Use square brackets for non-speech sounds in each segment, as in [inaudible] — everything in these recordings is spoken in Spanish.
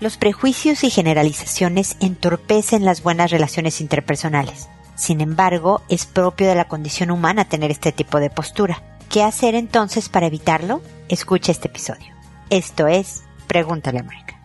Los prejuicios y generalizaciones entorpecen las buenas relaciones interpersonales. Sin embargo, es propio de la condición humana tener este tipo de postura. ¿Qué hacer entonces para evitarlo? Escucha este episodio. Esto es Pregúntale a Mónica.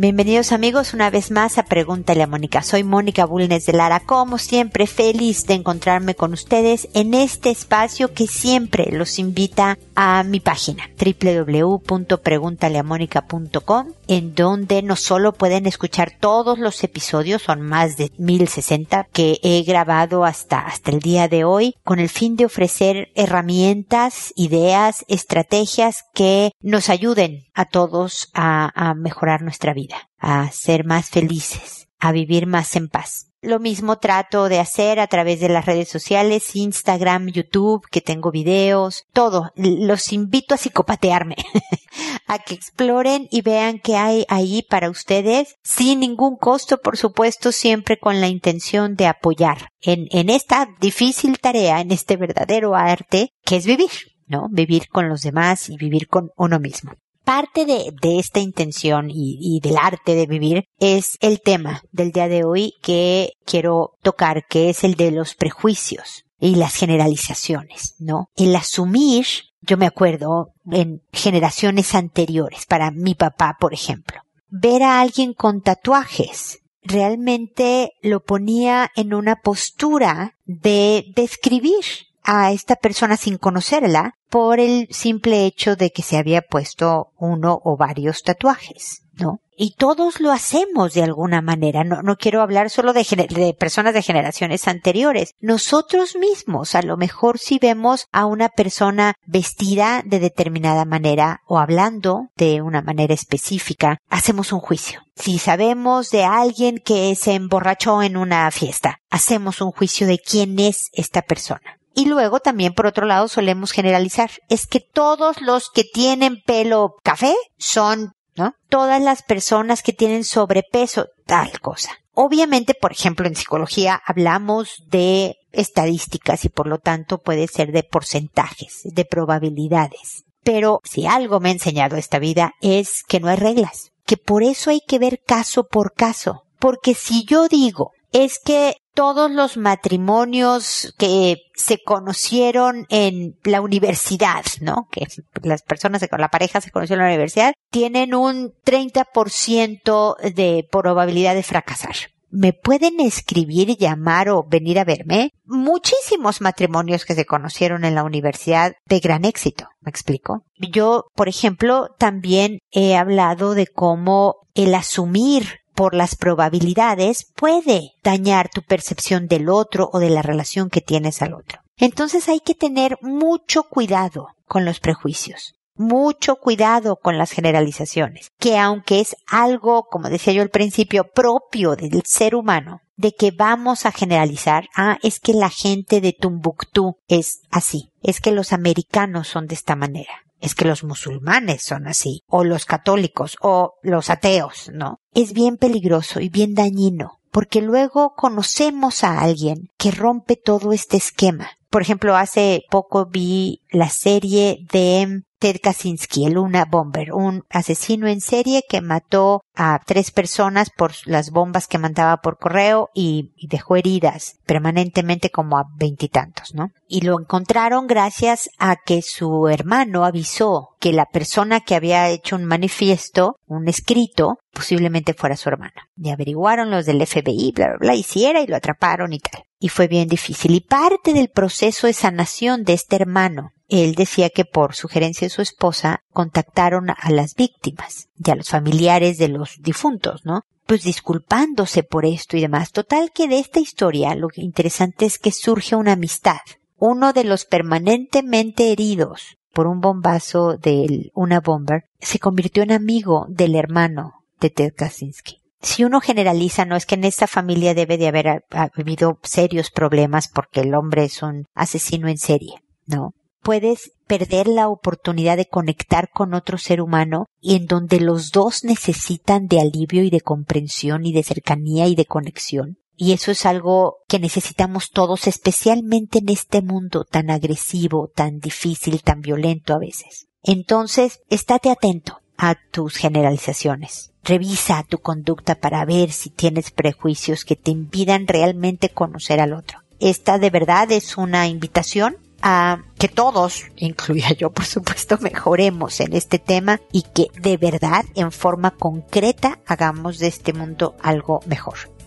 Bienvenidos amigos una vez más a Pregúntale a Mónica. Soy Mónica Bulnes de Lara, como siempre feliz de encontrarme con ustedes en este espacio que siempre los invita a mi página www.preguntaleamónica.com en donde no solo pueden escuchar todos los episodios, son más de 1060 que he grabado hasta, hasta el día de hoy con el fin de ofrecer herramientas, ideas, estrategias que nos ayuden a todos a, a mejorar nuestra vida a ser más felices, a vivir más en paz. Lo mismo trato de hacer a través de las redes sociales, Instagram, YouTube, que tengo videos, todo. Los invito a psicopatearme, [laughs] a que exploren y vean qué hay ahí para ustedes, sin ningún costo, por supuesto, siempre con la intención de apoyar en, en esta difícil tarea, en este verdadero arte, que es vivir, ¿no? Vivir con los demás y vivir con uno mismo parte de, esta intención y, del arte de vivir es el tema del día de hoy que quiero tocar, que es el de los prejuicios y las generalizaciones, ¿no? El asumir, yo me acuerdo en generaciones anteriores, para mi papá, por ejemplo, ver a alguien con tatuajes realmente lo ponía en una postura de describir a esta persona sin conocerla por el simple hecho de que se había puesto uno o varios tatuajes, ¿no? Y todos lo hacemos de alguna manera. No, no quiero hablar solo de, de, personas de generaciones anteriores. Nosotros mismos, a lo mejor si vemos a una persona vestida de determinada manera o hablando de una manera específica, hacemos un juicio. Si sabemos de alguien que se emborrachó en una fiesta, hacemos un juicio de quién es esta persona. Y luego también por otro lado solemos generalizar. Es que todos los que tienen pelo café son, ¿no? Todas las personas que tienen sobrepeso, tal cosa. Obviamente, por ejemplo, en psicología hablamos de estadísticas y por lo tanto puede ser de porcentajes, de probabilidades. Pero si algo me ha enseñado esta vida es que no hay reglas, que por eso hay que ver caso por caso. Porque si yo digo, es que todos los matrimonios que se conocieron en la universidad, ¿no? Que las personas, la pareja se conoció en la universidad, tienen un 30% de probabilidad de fracasar. ¿Me pueden escribir, llamar o venir a verme? Muchísimos matrimonios que se conocieron en la universidad de gran éxito. ¿Me explico? Yo, por ejemplo, también he hablado de cómo el asumir por las probabilidades puede dañar tu percepción del otro o de la relación que tienes al otro. Entonces hay que tener mucho cuidado con los prejuicios, mucho cuidado con las generalizaciones, que aunque es algo, como decía yo al principio, propio del ser humano, de que vamos a generalizar, ah, es que la gente de Tumbuctú es así, es que los americanos son de esta manera es que los musulmanes son así, o los católicos, o los ateos, ¿no? Es bien peligroso y bien dañino, porque luego conocemos a alguien que rompe todo este esquema. Por ejemplo, hace poco vi la serie de Ted Kaczynski, el Luna Bomber, un asesino en serie que mató a tres personas por las bombas que mandaba por correo y, dejó heridas permanentemente como a veintitantos, ¿no? Y lo encontraron gracias a que su hermano avisó que la persona que había hecho un manifiesto, un escrito, posiblemente fuera su hermano. Y averiguaron los del FBI, bla, bla, bla, y si era, y lo atraparon y tal. Y fue bien difícil. Y parte del proceso de sanación de este hermano él decía que por sugerencia de su esposa contactaron a las víctimas y a los familiares de los difuntos, ¿no? Pues disculpándose por esto y demás. Total que de esta historia lo interesante es que surge una amistad. Uno de los permanentemente heridos por un bombazo de una bomber se convirtió en amigo del hermano de Ted Kaczynski si uno generaliza, no es que en esta familia debe de haber habido serios problemas porque el hombre es un asesino en serie. No puedes perder la oportunidad de conectar con otro ser humano y en donde los dos necesitan de alivio y de comprensión y de cercanía y de conexión. Y eso es algo que necesitamos todos, especialmente en este mundo tan agresivo, tan difícil, tan violento a veces. Entonces, estate atento a tus generalizaciones. Revisa tu conducta para ver si tienes prejuicios que te impidan realmente conocer al otro. Esta de verdad es una invitación a que todos, incluya yo por supuesto, mejoremos en este tema y que de verdad en forma concreta hagamos de este mundo algo mejor.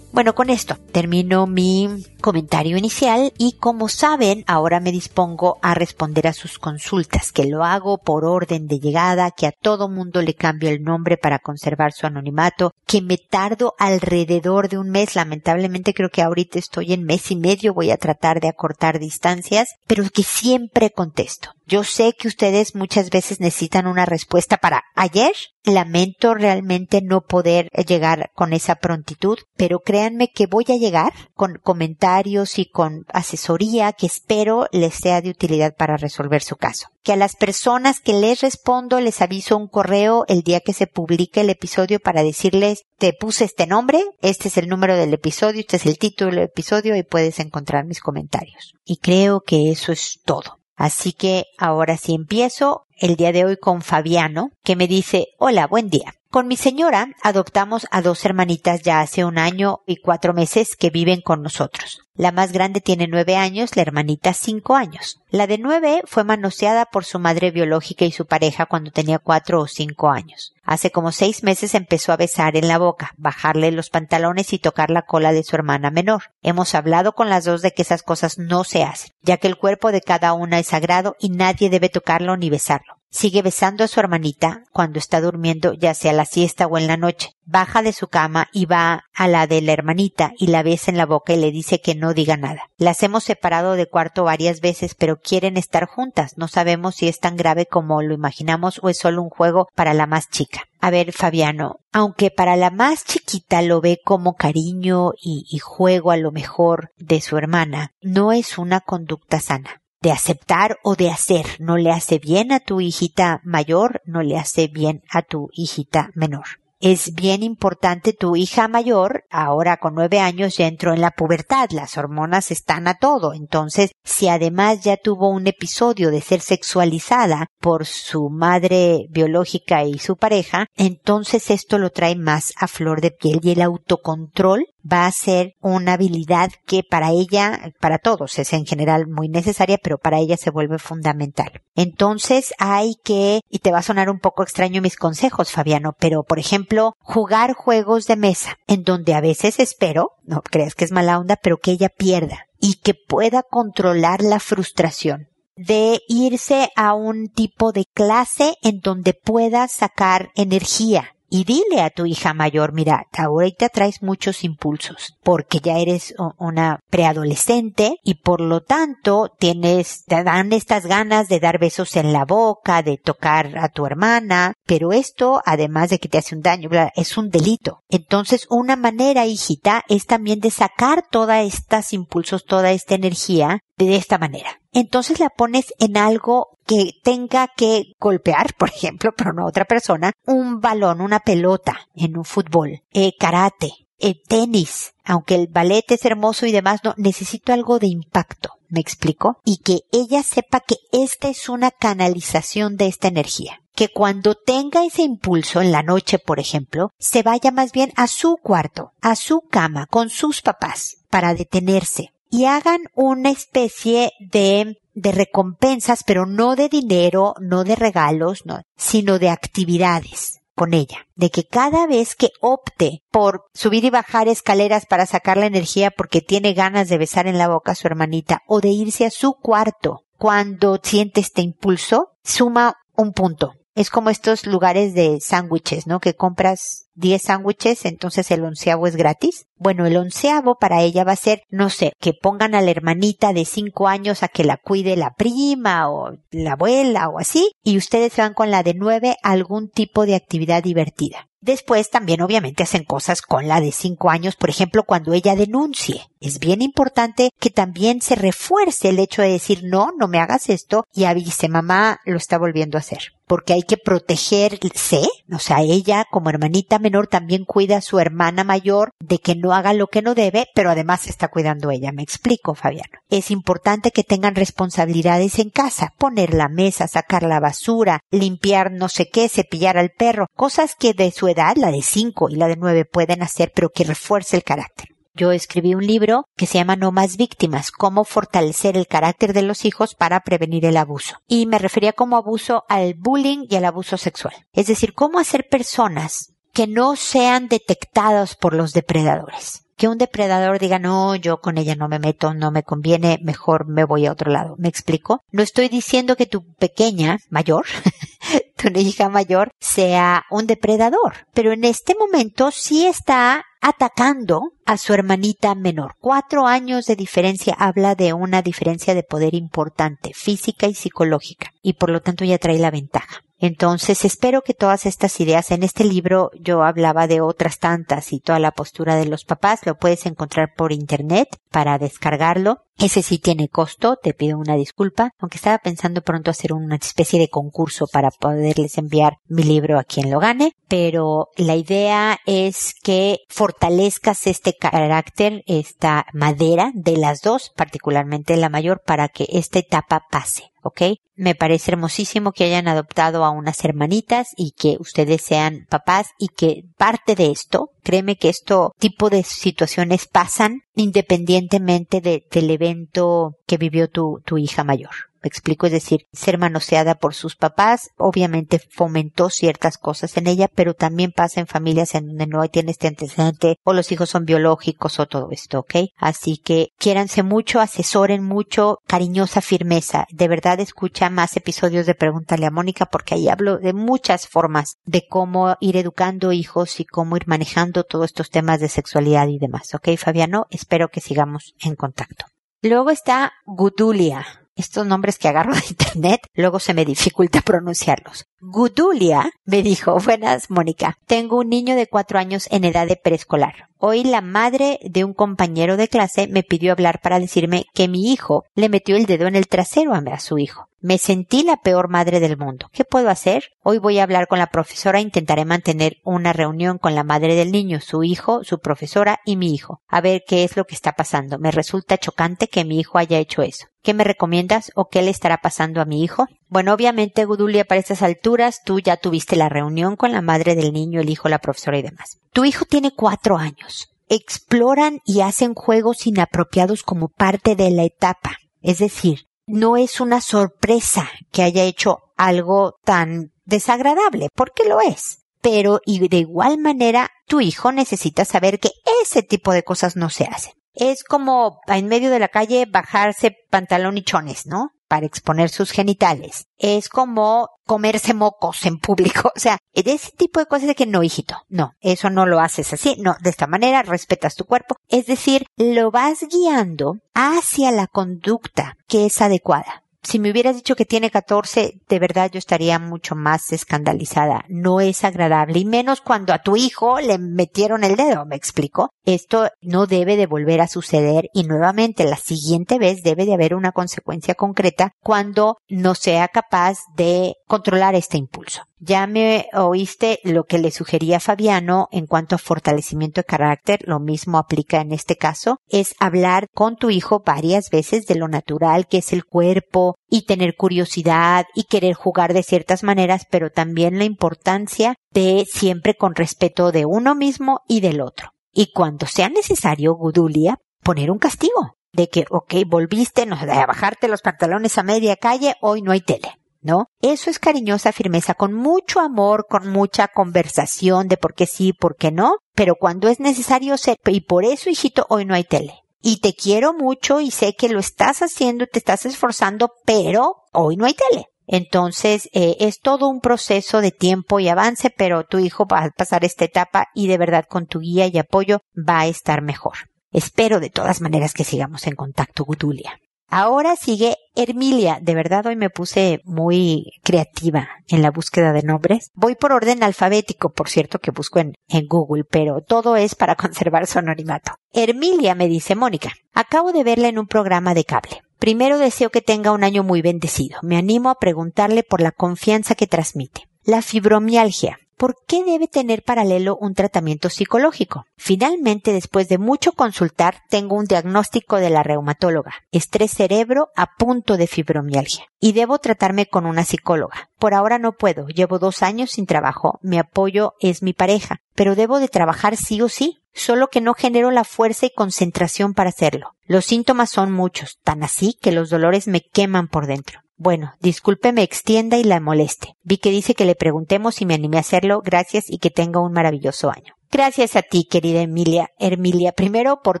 Bueno, con esto termino mi comentario inicial y como saben, ahora me dispongo a responder a sus consultas, que lo hago por orden de llegada, que a todo mundo le cambio el nombre para conservar su anonimato, que me tardo alrededor de un mes, lamentablemente creo que ahorita estoy en mes y medio, voy a tratar de acortar distancias, pero que siempre contesto. Yo sé que ustedes muchas veces necesitan una respuesta para ayer. Lamento realmente no poder llegar con esa prontitud, pero créanme que voy a llegar con comentarios y con asesoría que espero les sea de utilidad para resolver su caso. Que a las personas que les respondo les aviso un correo el día que se publique el episodio para decirles te puse este nombre, este es el número del episodio, este es el título del episodio y puedes encontrar mis comentarios. Y creo que eso es todo. Así que ahora sí empiezo el día de hoy con Fabiano, que me dice, hola, buen día. Con mi señora adoptamos a dos hermanitas ya hace un año y cuatro meses que viven con nosotros. La más grande tiene nueve años, la hermanita cinco años. La de nueve fue manoseada por su madre biológica y su pareja cuando tenía cuatro o cinco años. Hace como seis meses empezó a besar en la boca, bajarle los pantalones y tocar la cola de su hermana menor. Hemos hablado con las dos de que esas cosas no se hacen, ya que el cuerpo de cada una es sagrado y nadie debe tocarlo ni besarlo. Sigue besando a su hermanita cuando está durmiendo, ya sea la siesta o en la noche. Baja de su cama y va a la de la hermanita y la besa en la boca y le dice que no diga nada. Las hemos separado de cuarto varias veces, pero quieren estar juntas. No sabemos si es tan grave como lo imaginamos o es solo un juego para la más chica. A ver, Fabiano, aunque para la más chiquita lo ve como cariño y, y juego a lo mejor de su hermana, no es una conducta sana de aceptar o de hacer. No le hace bien a tu hijita mayor, no le hace bien a tu hijita menor es bien importante tu hija mayor, ahora con nueve años ya entró en la pubertad, las hormonas están a todo, entonces si además ya tuvo un episodio de ser sexualizada por su madre biológica y su pareja, entonces esto lo trae más a flor de piel y el autocontrol va a ser una habilidad que para ella, para todos es en general muy necesaria, pero para ella se vuelve fundamental. Entonces hay que, y te va a sonar un poco extraño mis consejos, Fabiano, pero por ejemplo, jugar juegos de mesa, en donde a veces espero, no creas que es mala onda, pero que ella pierda y que pueda controlar la frustración de irse a un tipo de clase en donde pueda sacar energía y dile a tu hija mayor, mira, ahorita traes muchos impulsos porque ya eres una preadolescente y por lo tanto tienes, te dan estas ganas de dar besos en la boca, de tocar a tu hermana, pero esto, además de que te hace un daño, es un delito. Entonces, una manera, hijita, es también de sacar todos estos impulsos, toda esta energía de esta manera. Entonces la pones en algo que tenga que golpear, por ejemplo, [laughs] pero no otra persona, un balón, una pelota en un fútbol, eh, karate, eh, tenis, aunque el ballet es hermoso y demás, no, necesito algo de impacto, me explico, y que ella sepa que esta es una canalización de esta energía. Que cuando tenga ese impulso en la noche, por ejemplo, se vaya más bien a su cuarto, a su cama, con sus papás, para detenerse, y hagan una especie de de recompensas, pero no de dinero, no de regalos, no, sino de actividades con ella, de que cada vez que opte por subir y bajar escaleras para sacar la energía porque tiene ganas de besar en la boca a su hermanita o de irse a su cuarto cuando siente este impulso, suma un punto. Es como estos lugares de sándwiches, ¿no? Que compras 10 sándwiches, entonces el onceavo es gratis. Bueno, el onceavo para ella va a ser, no sé, que pongan a la hermanita de 5 años a que la cuide la prima o la abuela o así, y ustedes van con la de 9 a algún tipo de actividad divertida. Después también obviamente hacen cosas con la de 5 años, por ejemplo, cuando ella denuncie es bien importante que también se refuerce el hecho de decir no, no me hagas esto y avise mamá lo está volviendo a hacer porque hay que protegerse, o sea, ella como hermanita menor también cuida a su hermana mayor de que no haga lo que no debe, pero además está cuidando ella. Me explico, Fabiano. Es importante que tengan responsabilidades en casa, poner la mesa, sacar la basura, limpiar no sé qué, cepillar al perro, cosas que de su edad, la de cinco y la de nueve pueden hacer, pero que refuerce el carácter. Yo escribí un libro que se llama No más víctimas, cómo fortalecer el carácter de los hijos para prevenir el abuso. Y me refería como abuso al bullying y al abuso sexual. Es decir, cómo hacer personas que no sean detectadas por los depredadores. Que un depredador diga, no, yo con ella no me meto, no me conviene, mejor me voy a otro lado. ¿Me explico? No estoy diciendo que tu pequeña, mayor, [laughs] [laughs] tu hija mayor, sea un depredador, pero en este momento sí está atacando a su hermanita menor. Cuatro años de diferencia habla de una diferencia de poder importante, física y psicológica, y por lo tanto ya trae la ventaja. Entonces espero que todas estas ideas en este libro yo hablaba de otras tantas y toda la postura de los papás lo puedes encontrar por internet para descargarlo. Ese sí tiene costo, te pido una disculpa, aunque estaba pensando pronto hacer una especie de concurso para poderles enviar mi libro a quien lo gane, pero la idea es que fortalezcas este carácter, esta madera de las dos, particularmente la mayor, para que esta etapa pase. ¿ok? Me parece hermosísimo que hayan adoptado a unas hermanitas y que ustedes sean papás y que parte de esto, créeme que esto tipo de situaciones pasan independientemente del evento que vivió tu, tu hija mayor. Me explico, es decir, ser manoseada por sus papás, obviamente fomentó ciertas cosas en ella, pero también pasa en familias en donde no tiene este antecedente o los hijos son biológicos o todo esto, ¿ok? Así que quiéranse mucho, asesoren mucho, cariñosa firmeza. De verdad escucha más episodios de Pregúntale a Mónica porque ahí hablo de muchas formas de cómo ir educando hijos y cómo ir manejando todos estos temas de sexualidad y demás, ¿ok, Fabiano? Espero que sigamos en contacto. Luego está Gudulia estos nombres que agarro de [laughs] internet, luego se me dificulta pronunciarlos. Gudulia me dijo, buenas Mónica, tengo un niño de cuatro años en edad de preescolar. Hoy la madre de un compañero de clase me pidió hablar para decirme que mi hijo le metió el dedo en el trasero a su hijo. Me sentí la peor madre del mundo. ¿Qué puedo hacer? Hoy voy a hablar con la profesora e intentaré mantener una reunión con la madre del niño, su hijo, su profesora y mi hijo. A ver qué es lo que está pasando. Me resulta chocante que mi hijo haya hecho eso. ¿Qué me recomiendas o qué le estará pasando a mi hijo? Bueno, obviamente, Gudulia, para estas alturas, tú ya tuviste la reunión con la madre del niño, el hijo, la profesora y demás. Tu hijo tiene cuatro años. Exploran y hacen juegos inapropiados como parte de la etapa. Es decir, no es una sorpresa que haya hecho algo tan desagradable, porque lo es. Pero, y de igual manera, tu hijo necesita saber que ese tipo de cosas no se hacen es como en medio de la calle bajarse pantalón y chones, ¿no? Para exponer sus genitales. Es como comerse mocos en público. [laughs] O sea, de ese tipo de cosas de que no, hijito. No, eso no lo haces así. No, de esta manera respetas tu cuerpo. Es decir, lo vas guiando hacia la conducta que es adecuada si me hubieras dicho que tiene 14, de verdad yo estaría mucho más escandalizada. No es agradable y menos cuando a tu hijo le metieron el dedo, ¿me explico? Esto no debe de volver a suceder y nuevamente la siguiente vez debe de haber una consecuencia concreta cuando no sea capaz de controlar este impulso. Ya me oíste lo que le sugería Fabiano en cuanto a fortalecimiento de carácter, lo mismo aplica en este caso, es hablar con tu hijo varias veces de lo natural que es el cuerpo y tener curiosidad y querer jugar de ciertas maneras, pero también la importancia de siempre con respeto de uno mismo y del otro. Y cuando sea necesario, Gudulia, poner un castigo de que, ok, volviste no, a bajarte los pantalones a media calle, hoy no hay tele ¿no? Eso es cariñosa firmeza, con mucho amor, con mucha conversación de por qué sí, por qué no, pero cuando es necesario ser, y por eso, hijito, hoy no hay tele. Y te quiero mucho y sé que lo estás haciendo, te estás esforzando, pero hoy no hay tele. Entonces, eh, es todo un proceso de tiempo y avance, pero tu hijo va a pasar esta etapa y de verdad con tu guía y apoyo va a estar mejor. Espero de todas maneras que sigamos en contacto, Gutulia. Ahora sigue Hermilia. De verdad hoy me puse muy creativa en la búsqueda de nombres. Voy por orden alfabético, por cierto, que busco en, Google, pero todo es para [laughs] conservar su anonimato. Hermilia me dice Mónica. Acabo de verla en un programa de cable. Primero deseo que tenga un año muy bendecido. Me animo a preguntarle por la confianza que transmite. La fibromialgia. ¿Por qué debe tener paralelo un tratamiento psicológico? Finalmente, después de mucho consultar, tengo un diagnóstico de la reumatóloga, estrés cerebro a punto de fibromialgia, y debo tratarme con una psicóloga. Por ahora no puedo, llevo dos años sin trabajo, mi apoyo es mi pareja, pero debo de trabajar sí o sí, solo que no genero la fuerza y concentración para hacerlo. Los síntomas son muchos, tan así que los dolores me queman por dentro. Bueno, disculpe me extienda y la moleste. Vi que dice que le preguntemos y me animé a hacerlo. Gracias y que tenga un maravilloso año. Gracias a ti, querida Emilia. Ermilia, primero por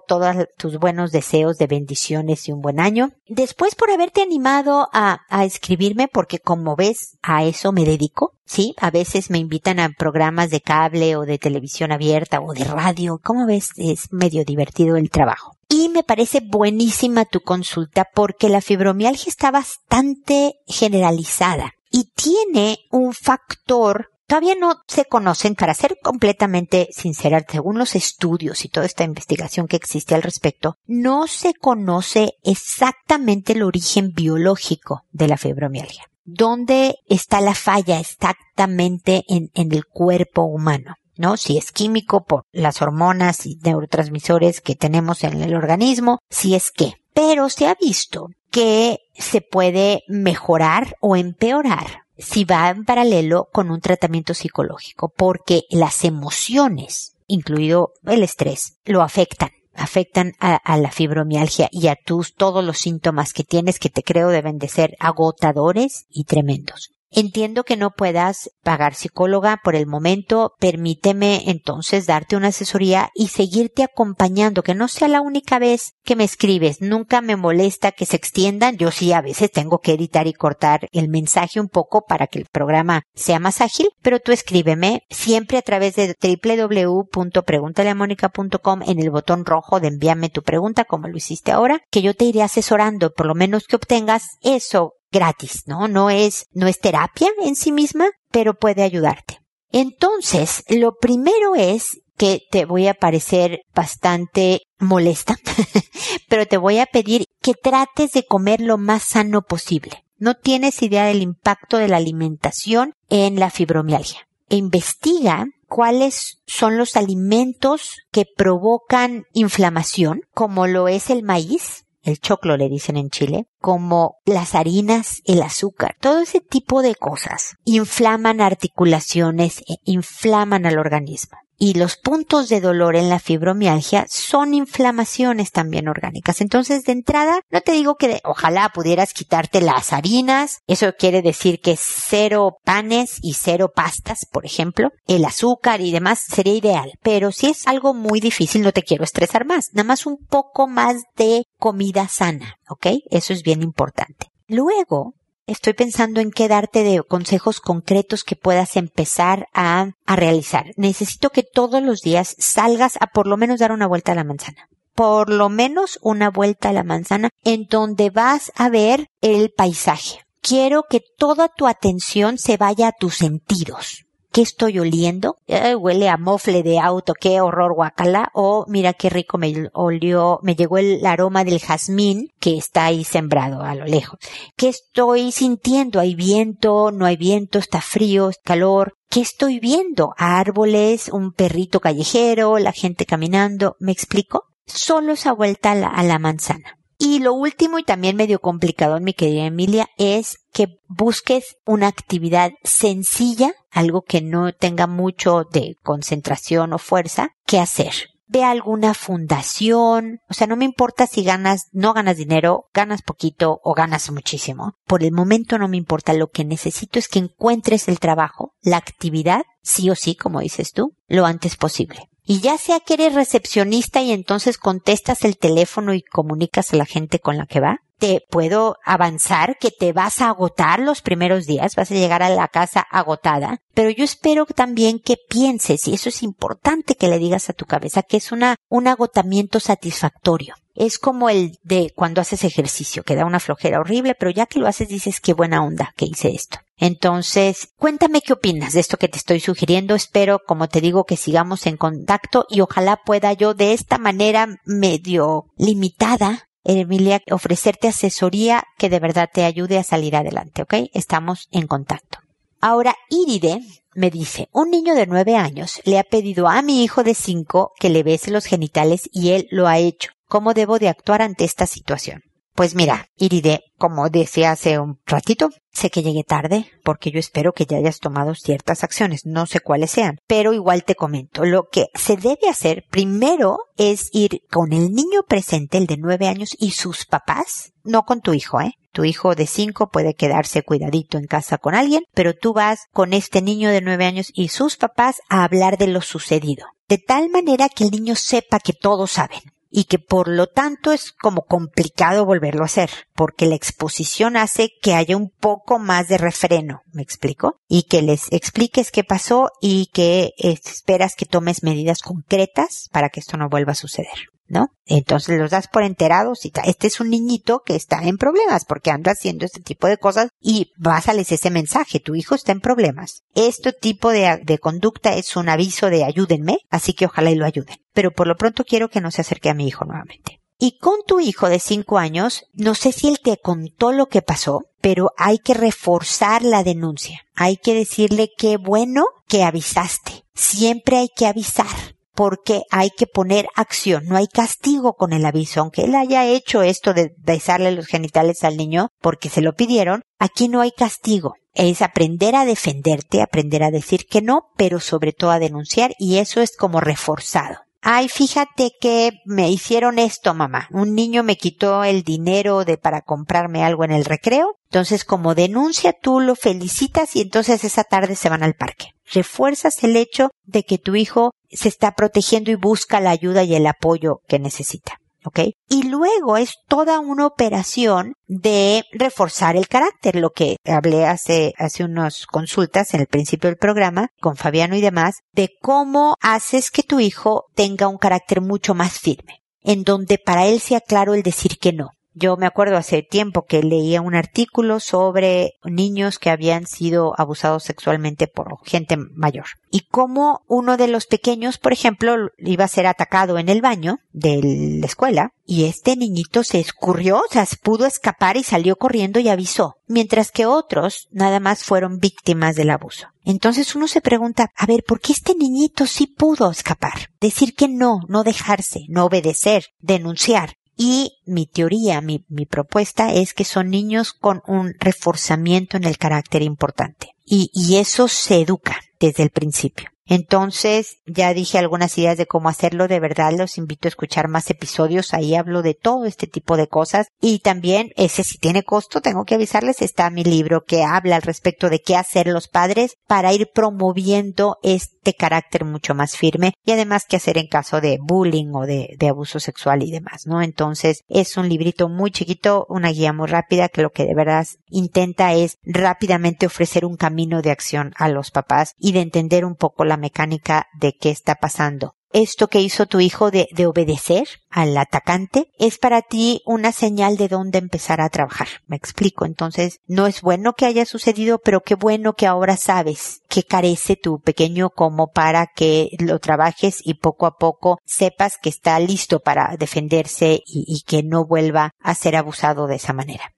todos tus buenos deseos de bendiciones y un buen año. Después por haberte animado a, a escribirme, porque como ves, a eso me dedico. Sí, a veces me invitan a programas de cable o de televisión abierta o de radio. Como ves, es medio divertido el trabajo. Y me parece buenísima tu consulta porque la fibromialgia está bastante generalizada y tiene un factor todavía no se conocen, para ser completamente sincera, según los estudios y toda esta investigación que existe al respecto, no se conoce exactamente el origen biológico de la fibromialgia. ¿Dónde está la falla exactamente en, en el cuerpo humano? ¿No? Si es químico por las hormonas y neurotransmisores que tenemos en el organismo, si es que. Pero se ha visto que se puede mejorar o empeorar si va en paralelo con un tratamiento psicológico, porque las emociones, incluido el estrés, lo afectan afectan a, a, la fibromialgia y a tus todos los síntomas que tienes que te creo deben de ser agotadores y tremendos. Entiendo que no puedas pagar psicóloga por el momento. Permíteme entonces darte una asesoría y seguirte acompañando, que no sea la única vez que me escribes. Nunca me molesta que se extiendan. Yo sí a veces tengo que editar y cortar el mensaje un poco para que el programa sea más ágil, pero tú escríbeme siempre a través de www.preguntaleamónica.com en el botón rojo de envíame tu pregunta como lo hiciste ahora, que yo te iré asesorando, por lo menos que obtengas eso gratis, ¿no? No es, no es terapia en sí misma, pero puede ayudarte. Entonces, lo primero es que te voy a parecer bastante molesta, [laughs] pero te voy a pedir que trates de comer lo más sano posible. No tienes idea del impacto de la alimentación en la fibromialgia. E investiga cuáles son los alimentos que provocan inflamación, como lo es el maíz, el choclo le dicen en Chile, como las harinas, el azúcar, todo ese tipo de cosas inflaman articulaciones, e inflaman al organismo. Y los puntos de dolor en la fibromialgia son inflamaciones también orgánicas. Entonces, de entrada, no te digo que ojalá pudieras quitarte las harinas. Eso quiere decir que cero panes y cero pastas, por ejemplo. El azúcar y demás sería ideal. Pero si es algo muy difícil, no te quiero estresar más. Nada más un poco más de comida sana. ¿Ok? Eso es bien importante. Luego, estoy pensando en qué darte de consejos concretos que puedas empezar a, a realizar. Necesito que todos los días salgas a por lo menos dar una vuelta a la manzana por lo menos una vuelta a la manzana en donde vas a ver el paisaje. Quiero que toda tu atención se vaya a tus sentidos. ¿Qué estoy oliendo? huele a mofle de auto, qué horror guacala. O mira qué rico me olió, me llegó el aroma del jazmín que está ahí sembrado a lo lejos. ¿Qué estoy sintiendo? ¿Hay viento? ¿No hay viento? ¿Está frío? ¿Calor? ¿Qué estoy viendo? Árboles, un perrito callejero, la gente caminando. ¿Me explico? Solo esa vuelta a la manzana. Y lo último y también medio complicado, mi querida Emilia, es que busques una actividad sencilla, algo que no tenga mucho de concentración o fuerza, que hacer. Ve alguna fundación, o sea, no me importa si ganas, no ganas dinero, ganas poquito o ganas muchísimo. Por el momento no me importa, lo que necesito es que encuentres el trabajo, la actividad, sí o sí, como dices tú, lo antes posible. Y ya sea que eres recepcionista y entonces contestas el teléfono y comunicas a la gente con la que va, te puedo avanzar que te vas a agotar los primeros días, vas a llegar a la casa agotada, pero yo espero también que pienses, y eso es importante que le digas a tu cabeza, que es una, un agotamiento satisfactorio es como el de cuando haces ejercicio, que da una flojera horrible, pero ya que lo haces dices qué buena onda que hice esto. Entonces, cuéntame qué opinas de esto que te estoy sugiriendo. Espero, como te digo, que sigamos en contacto y ojalá pueda yo de esta manera medio limitada Emilia, ofrecerte asesoría que de verdad te ayude a salir adelante, ¿ok? Estamos en contacto. Ahora, Iride me dice, un niño de nueve años le ha pedido a mi hijo de cinco que le bese los genitales y él lo ha hecho. ¿Cómo debo de actuar ante esta situación? Pues mira, Iride, como decía hace un ratito, sé que llegué tarde porque yo espero que ya hayas tomado ciertas acciones, no sé cuáles sean, pero igual te comento, lo que se debe hacer primero es ir con el niño presente, el de nueve años, y sus papás, no con tu hijo, ¿eh? Tu hijo de cinco puede quedarse cuidadito en casa con alguien, pero tú vas con este niño de nueve años y sus papás a hablar de lo sucedido. De tal manera que el niño sepa que todos saben y que por lo tanto es como complicado volverlo a hacer, porque la exposición hace que haya un poco más de refreno, ¿me explico? Y que les expliques qué pasó y que esperas que tomes medidas concretas para que esto no vuelva a suceder. ¿No? Entonces los das por enterados y este es un niñito que está en problemas porque anda haciendo este tipo de cosas y básales ese mensaje, tu hijo está en problemas. Este tipo de, de conducta es un aviso de ayúdenme, así que ojalá y lo ayuden. Pero por lo pronto quiero que no se acerque a mi hijo nuevamente. Y con tu hijo de cinco años, no sé si él te contó lo que pasó, pero hay que reforzar la denuncia. Hay que decirle qué bueno que avisaste. Siempre hay que avisar porque hay que poner acción, no hay castigo con el aviso, aunque él haya hecho esto de besarle los genitales al niño porque se lo pidieron, aquí no hay castigo. Es aprender a defenderte, aprender a decir que no, pero sobre todo a denunciar y eso es como reforzado. Ay, fíjate que me hicieron esto, mamá. Un niño me quitó el dinero de para comprarme algo en el recreo. Entonces, como denuncia, tú lo felicitas y entonces esa tarde se van al parque. Refuerzas el hecho de que tu hijo se está protegiendo y busca la ayuda y el apoyo que necesita. ¿ok? Y luego es toda una operación de reforzar el carácter, lo que hablé hace, hace unas consultas en el principio del programa con Fabiano y demás, de cómo haces que tu hijo tenga un carácter mucho más firme, en donde para él sea claro el decir que no, yo me acuerdo hace tiempo que leía un artículo sobre niños que habían sido abusados sexualmente por gente mayor. Y cómo uno de los pequeños, por ejemplo, iba a ser atacado en el baño de la escuela y este niñito se escurrió, o sea, pudo escapar y salió corriendo y avisó, mientras que otros nada más fueron víctimas del abuso. Entonces uno se pregunta, a ver, ¿por qué este niñito sí pudo escapar? Decir que no, no dejarse, no obedecer, denunciar. Y mi teoría, mi, propuesta es que son niños con un reforzamiento en el carácter importante. Y eso se educa desde el principio. Entonces, ya dije algunas ideas de cómo hacerlo. De verdad, los invito a escuchar más episodios. Ahí hablo de todo este tipo de cosas. Y también, ese si tiene costo, tengo que avisarles, está mi libro que habla al respecto de qué hacer los padres para ir promoviendo este carácter mucho más firme y además qué hacer en caso de bullying o de, de abuso sexual y demás, ¿no? Entonces, es un librito muy chiquito, una guía muy rápida que lo que de verdad intenta es rápidamente ofrecer un camino de acción a los papás y de entender un poco la mecánica de qué está pasando. Esto que hizo tu hijo de, de obedecer al atacante es para ti una señal de dónde empezar a trabajar. Me explico. Entonces, no es bueno que haya sucedido, pero qué bueno que ahora sabes que carece tu pequeño como para que lo trabajes y poco a poco sepas que está listo para defenderse y, que no vuelva a ser abusado de esa manera.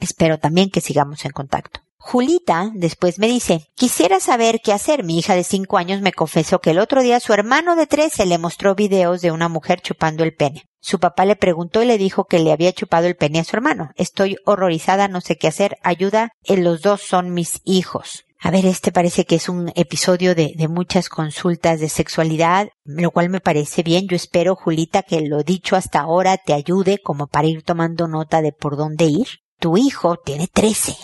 Espero también que sigamos en contacto. Julita después me dice, quisiera saber qué hacer. Mi hija de cinco años me confesó que el otro día su hermano de trece le mostró videos de una mujer chupando el pene. Su papá le preguntó y le dijo que le había chupado el pene a su hermano. Estoy horrorizada, no sé qué hacer. Ayuda, en los dos son mis hijos. A ver, este parece que es un episodio de, de, muchas consultas de sexualidad, lo cual me parece bien. Yo espero, Julita, que lo dicho hasta ahora te ayude como para ir tomando nota de por dónde ir. Tu hijo tiene trece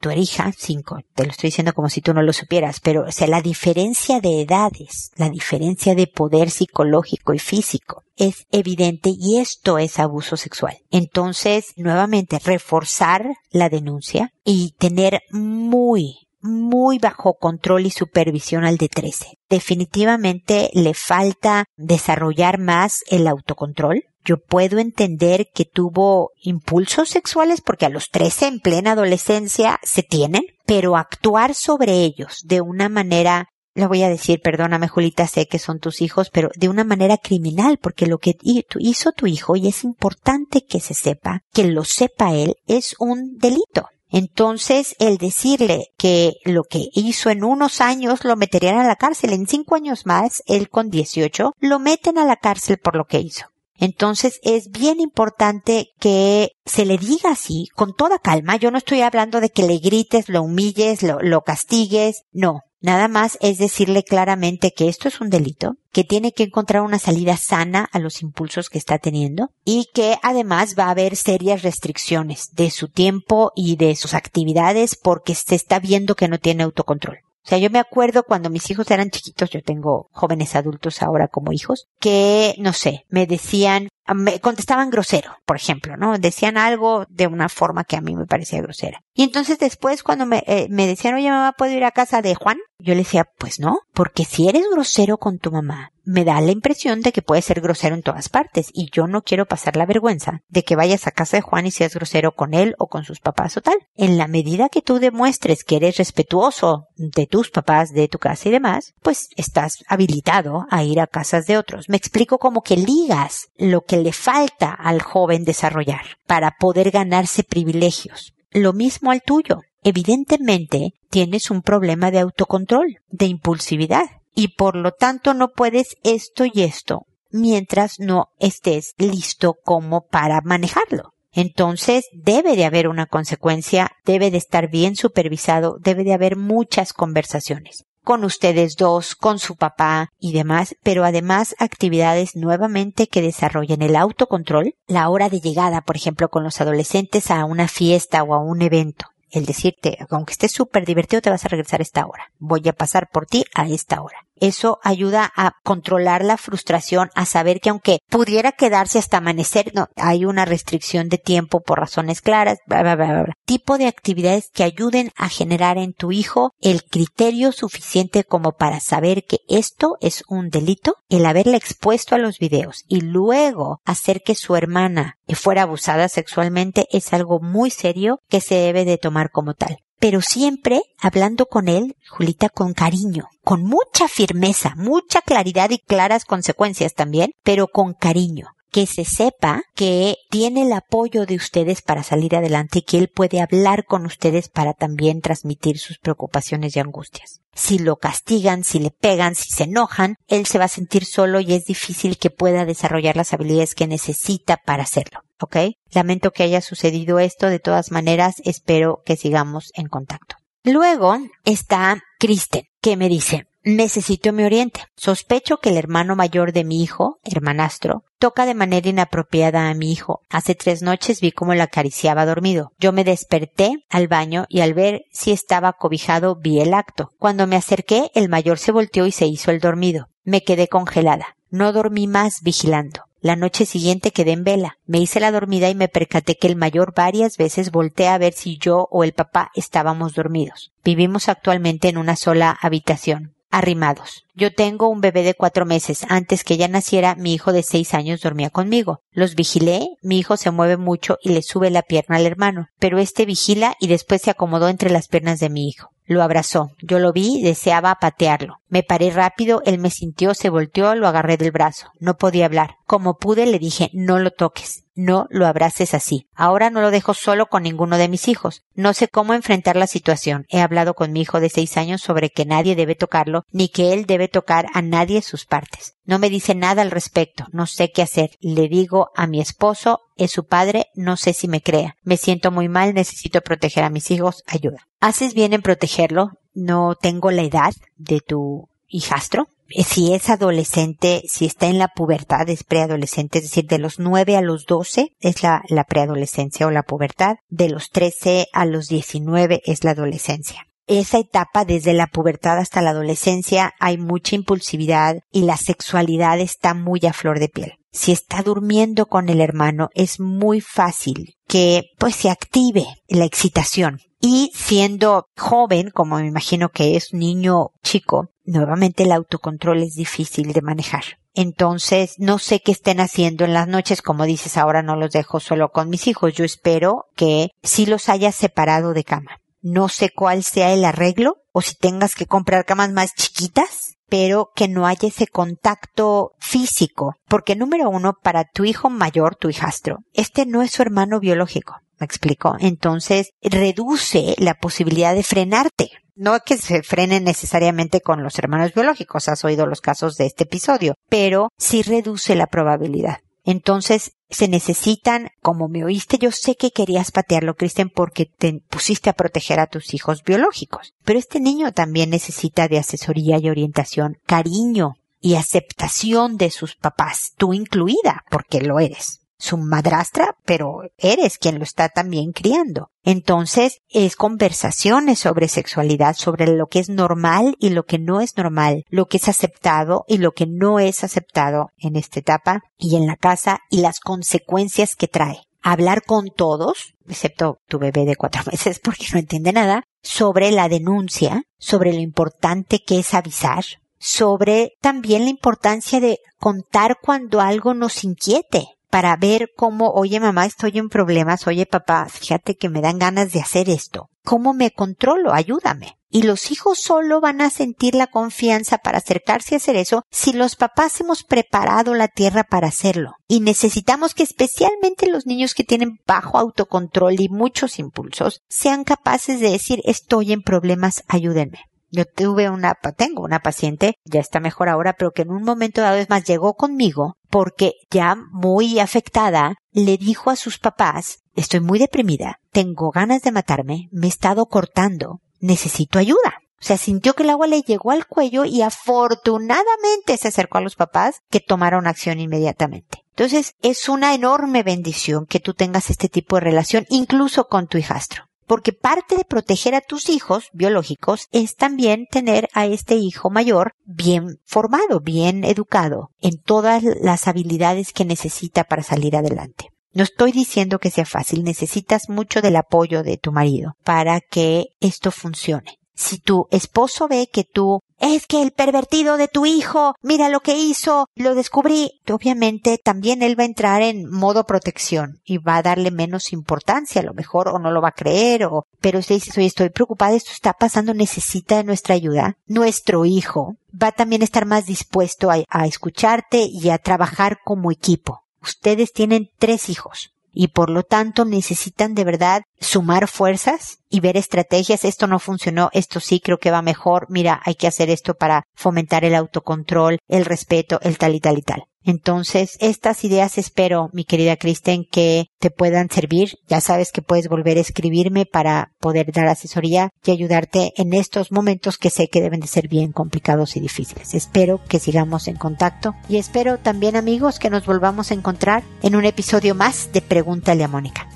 tu hija, cinco. Te lo estoy diciendo como si tú no lo supieras, pero o sea, la diferencia de edades, la diferencia de poder psicológico y físico es evidente y esto es abuso sexual. Entonces, nuevamente, reforzar la denuncia y tener muy muy bajo control y supervisión al de 13. Definitivamente le falta desarrollar más el autocontrol. Yo puedo entender que tuvo impulsos sexuales porque a los 13 en plena adolescencia se tienen, pero actuar sobre ellos de una manera le voy a decir, perdóname Julita, sé que son tus hijos, pero de una manera criminal, porque lo que hizo tu hijo, y es importante que se sepa, que lo sepa él, es un delito. Entonces, el decirle que lo que hizo en unos años lo meterían a la cárcel, en cinco años más, él con 18, lo meten a la cárcel por lo que hizo. Entonces es bien importante que se le diga así, con toda calma. Yo no estoy hablando de que le grites, lo humilles, lo, lo castigues. No. Nada más es decirle claramente que esto es un delito, que tiene que encontrar una salida sana a los impulsos que está teniendo y que además va a haber serias restricciones de su tiempo y de sus actividades porque se está viendo que no tiene autocontrol. O sea, yo me acuerdo cuando mis hijos eran chiquitos, yo tengo jóvenes adultos ahora como hijos, que, no sé, me decían, me contestaban grosero, por ejemplo, ¿no? Decían algo de una forma que a mí me parecía grosera. Y entonces después cuando me, eh, me decían, oye mamá, ¿puedo ir a casa de Juan? Yo le decía, pues no, porque si eres grosero con tu mamá, me da la impresión de que puedes ser grosero en todas partes y yo no quiero pasar la vergüenza de que vayas a casa de Juan y seas grosero con él o con sus papás o tal. En la medida que tú demuestres que eres respetuoso de tus papás, de tu casa y demás, pues estás habilitado a ir a casas de otros. Me explico como que ligas lo que le falta al joven desarrollar para poder ganarse privilegios. Lo mismo al tuyo. Evidentemente tienes un problema de autocontrol, de impulsividad, y por lo tanto no puedes esto y esto mientras no estés listo como para manejarlo. Entonces debe de haber una consecuencia, debe de estar bien supervisado, debe de haber muchas conversaciones con ustedes dos, con su papá y demás, pero además actividades nuevamente que desarrollen el autocontrol, la hora de llegada, por ejemplo, con los adolescentes a una fiesta o a un evento. El decirte, aunque estés súper divertido, te vas a regresar a esta hora. Voy a pasar por ti a esta hora. Eso ayuda a controlar la frustración, a saber que aunque pudiera quedarse hasta amanecer, no, hay una restricción de tiempo por razones claras, bla, bla, bla, bla. Tipo de actividades que ayuden a generar en tu hijo el criterio suficiente como para saber que esto es un delito, el haberle expuesto a los videos y luego hacer que su hermana fuera abusada sexualmente es algo muy serio que se debe de tomar como tal pero siempre hablando con él, Julita, con cariño, con mucha firmeza, mucha claridad y claras consecuencias también, pero con cariño que se sepa que tiene el apoyo de ustedes para salir adelante y que él puede hablar con ustedes para también transmitir sus preocupaciones y angustias. Si lo castigan, si le pegan, si se enojan, él se va a sentir solo y es difícil que pueda desarrollar las habilidades que necesita para hacerlo. ¿Ok? Lamento que haya sucedido esto. De todas maneras, espero que sigamos en contacto. Luego está Kristen, que me dice, necesito me oriente. Sospecho que el hermano mayor de mi hijo, hermanastro, toca de manera inapropiada a mi hijo. Hace tres noches vi cómo la acariciaba dormido. Yo me desperté al baño y al ver si estaba cobijado vi el acto. Cuando me acerqué, el mayor se volteó y se hizo el dormido. Me quedé congelada. No dormí más vigilando. La noche siguiente quedé en vela. Me hice la dormida y me percaté que el mayor varias veces voltea a ver si yo o el papá estábamos dormidos. Vivimos actualmente en una sola habitación arrimados. Yo tengo un bebé de cuatro meses. Antes que ella naciera, mi hijo de seis años dormía conmigo. Los vigilé, mi hijo se mueve mucho y le sube la pierna al hermano, pero este vigila y después se acomodó entre las piernas de mi hijo. Lo abrazó. Yo lo vi, deseaba patearlo. Me paré rápido, él me sintió, se volteó, lo agarré del brazo. No podía hablar. Como pude le dije, no lo toques. No lo abraces así. Ahora no lo dejo solo con ninguno de mis hijos. No sé cómo enfrentar la situación. He hablado con mi hijo de seis años sobre que nadie debe tocarlo, ni que él debe tocar a nadie sus partes. No me dice nada al respecto. No sé qué hacer. Le digo a mi esposo, es su padre, no sé si me crea. Me siento muy mal, necesito proteger a mis hijos. Ayuda. Haces bien en protegerlo. No tengo la edad de tu hijastro. Si es adolescente, si está en la pubertad, es preadolescente, es decir, de los 9 a los 12 es la, la preadolescencia o la pubertad, de los 13 a los 19 es la adolescencia esa etapa desde la pubertad hasta la adolescencia hay mucha impulsividad y la sexualidad está muy a flor de piel. Si está durmiendo con el hermano es muy fácil que pues se active la excitación Y siendo joven, como me imagino que es niño chico, nuevamente el autocontrol es difícil de manejar. Entonces, no sé qué estén haciendo en las noches, como dices, ahora no los dejo solo con mis hijos. Yo espero que sí los haya separado de cama. No sé cuál sea el arreglo o si tengas que comprar camas más chiquitas, pero que no haya ese contacto físico. Porque número uno, para tu hijo mayor, tu hijastro, este no es su hermano biológico. ¿Me explico? Entonces, reduce la posibilidad de frenarte. No que se frenen necesariamente con los hermanos biológicos, has oído los casos de este episodio, pero sí reduce la probabilidad. Entonces, se necesitan, como me oíste, yo sé que querías patearlo, Cristian, porque te pusiste a proteger a tus hijos biológicos. Pero este niño también necesita de asesoría y orientación, cariño y aceptación de sus papás, tú incluida, porque lo eres su madrastra, pero eres quien lo está también criando. Entonces, es conversaciones sobre sexualidad, sobre lo que es normal y lo que no es normal, lo que es aceptado y lo que no es aceptado en esta etapa y en la casa y las consecuencias que trae. Hablar con todos, excepto tu bebé de cuatro [laughs] meses porque no entiende nada, sobre la denuncia, sobre lo importante que es avisar, sobre también la importancia de contar cuando algo nos inquiete para ver cómo, oye mamá, estoy en problemas, oye papá, fíjate que me dan ganas de hacer esto. ¿Cómo me controlo? Ayúdame. Y los hijos solo van a sentir la confianza para acercarse a hacer eso si los papás hemos preparado la tierra para hacerlo. Y necesitamos que especialmente los niños que tienen bajo autocontrol y muchos impulsos sean capaces de decir estoy en problemas, ayúdenme. Yo tuve una, tengo una paciente, ya está mejor ahora, pero que en un momento dado es más llegó conmigo porque ya muy afectada le dijo a sus papás, estoy muy deprimida, tengo ganas de matarme, me he estado cortando, necesito ayuda. O sea, sintió que el agua le llegó al cuello y afortunadamente se acercó a los papás que tomaron acción inmediatamente. Entonces, es una enorme bendición que tú tengas este tipo de relación incluso con tu hijastro porque parte de proteger a tus hijos biológicos es también tener a este hijo mayor bien formado, bien educado en todas las habilidades que necesita para salir adelante. No estoy diciendo que sea fácil, necesitas mucho del apoyo de tu marido para que esto funcione. Si tu esposo ve que tú es que el pervertido de tu hijo, mira lo que hizo, lo descubrí. Obviamente también él va a entrar en modo protección y va a darle menos importancia a lo mejor o no lo va a creer o, pero si dices, oye, estoy preocupada, esto está pasando, necesita de nuestra ayuda. Nuestro hijo va a también estar más dispuesto a, a escucharte y a trabajar como equipo. Ustedes tienen tres hijos y por lo tanto necesitan de verdad sumar fuerzas y ver estrategias. Esto no funcionó, esto sí creo que va mejor. Mira, hay que hacer esto para fomentar el autocontrol, el respeto, el tal y tal y tal. Entonces, estas ideas espero, mi querida Kristen, que te puedan servir. Ya sabes que puedes volver a escribirme para poder dar asesoría y ayudarte en estos momentos que sé que deben de ser bien complicados y difíciles. Espero que sigamos en contacto y espero también amigos que nos volvamos a encontrar en un episodio más de Pregúntale a Mónica.